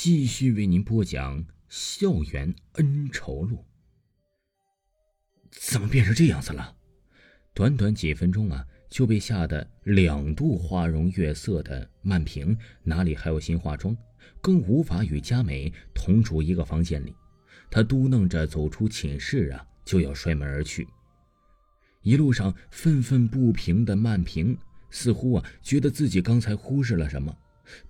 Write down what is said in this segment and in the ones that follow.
继续为您播讲《校园恩仇录》。怎么变成这样子了？短短几分钟啊，就被吓得两度花容月色的曼平哪里还有心化妆，更无法与佳美同住一个房间里。她嘟囔着走出寝室啊，就要摔门而去。一路上愤愤不平的曼平，似乎啊觉得自己刚才忽视了什么。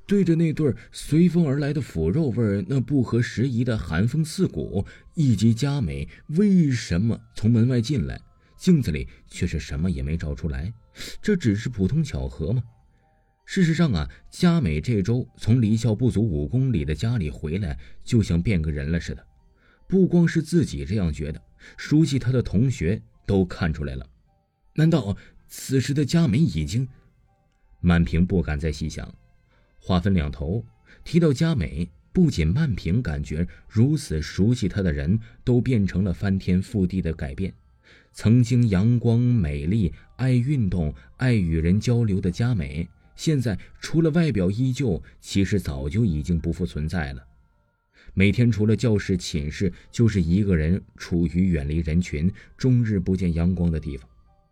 对着那对随风而来的腐肉味儿那不合时宜的寒风刺骨，以及佳美为什么从门外进来，镜子里却是什么也没照出来，这只是普通巧合吗？事实上啊，佳美这周从离校不足五公里的家里回来，就像变个人了似的。不光是自己这样觉得，熟悉她的同学都看出来了。难道此时的佳美已经……满屏不敢再细想。话分两头，提到佳美，不仅曼平感觉如此熟悉她的人都变成了翻天覆地的改变。曾经阳光、美丽、爱运动、爱与人交流的佳美，现在除了外表依旧，其实早就已经不复存在了。每天除了教室、寝室，就是一个人处于远离人群、终日不见阳光的地方，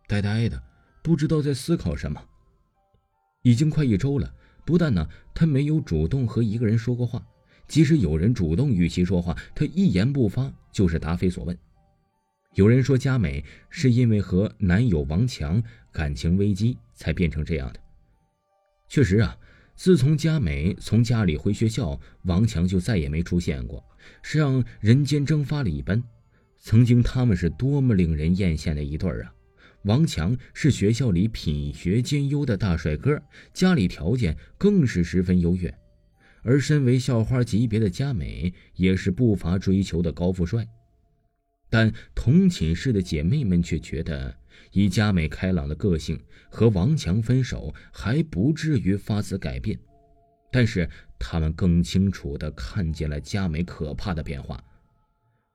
呆呆的，不知道在思考什么。已经快一周了。不但呢，他没有主动和一个人说过话，即使有人主动与其说话，他一言不发，就是答非所问。有人说佳美是因为和男友王强感情危机才变成这样的。确实啊，自从佳美从家里回学校，王强就再也没出现过，像人间蒸发了一般。曾经他们是多么令人艳羡的一对儿啊！王强是学校里品学兼优的大帅哥，家里条件更是十分优越，而身为校花级别的佳美也是不乏追求的高富帅。但同寝室的姐妹们却觉得，以佳美开朗的个性，和王强分手还不至于发此改变。但是他们更清楚地看见了佳美可怕的变化。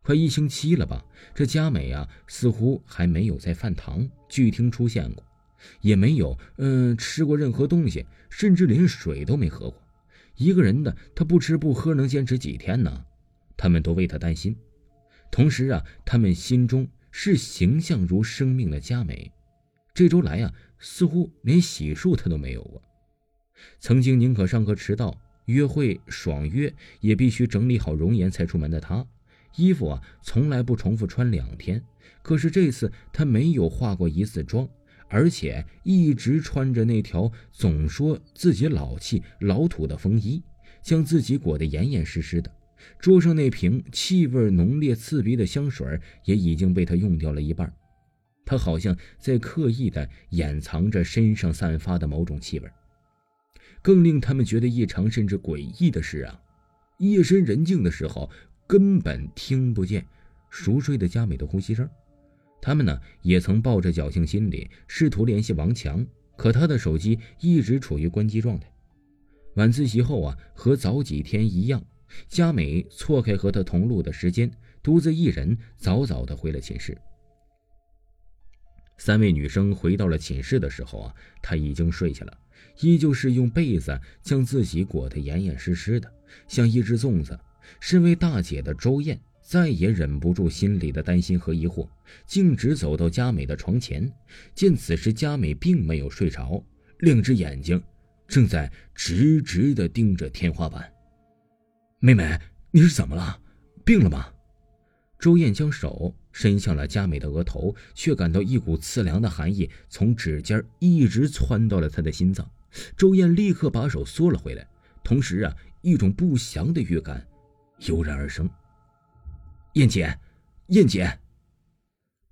快一星期了吧？这佳美啊，似乎还没有在饭堂聚厅出现过，也没有嗯吃过任何东西，甚至连水都没喝过。一个人的她不吃不喝能坚持几天呢？他们都为她担心。同时啊，他们心中是形象如生命的佳美，这周来啊，似乎连洗漱她都没有过。曾经宁可上课迟到、约会爽约，也必须整理好容颜才出门的她。衣服啊，从来不重复穿两天。可是这次她没有化过一次妆，而且一直穿着那条总说自己老气老土的风衣，将自己裹得严严实实的。桌上那瓶气味浓烈刺鼻的香水也已经被她用掉了一半。她好像在刻意的掩藏着身上散发的某种气味。更令他们觉得异常甚至诡异的是啊，夜深人静的时候。根本听不见熟睡的佳美的呼吸声。他们呢也曾抱着侥幸心理试图联系王强，可他的手机一直处于关机状态。晚自习后啊，和早几天一样，佳美错开和他同路的时间，独自一人早早的回了寝室。三位女生回到了寝室的时候啊，她已经睡下了，依旧是用被子将自己裹得严严实实的，像一只粽子。身为大姐的周燕再也忍不住心里的担心和疑惑，径直走到佳美的床前，见此时佳美并没有睡着，两只眼睛正在直直的盯着天花板。妹妹，你是怎么了？病了吗？周燕将手伸向了佳美的额头，却感到一股刺凉的寒意从指尖一直窜到了她的心脏。周燕立刻把手缩了回来，同时啊，一种不祥的预感。油然而生。燕姐，燕姐。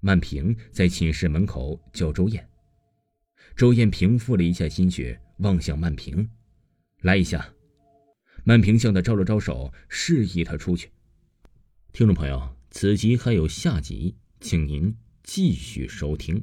曼平在寝室门口叫周燕。周燕平复了一下心绪，望向曼平：“来一下。”曼平向他招了招手，示意他出去。听众朋友，此集还有下集，请您继续收听。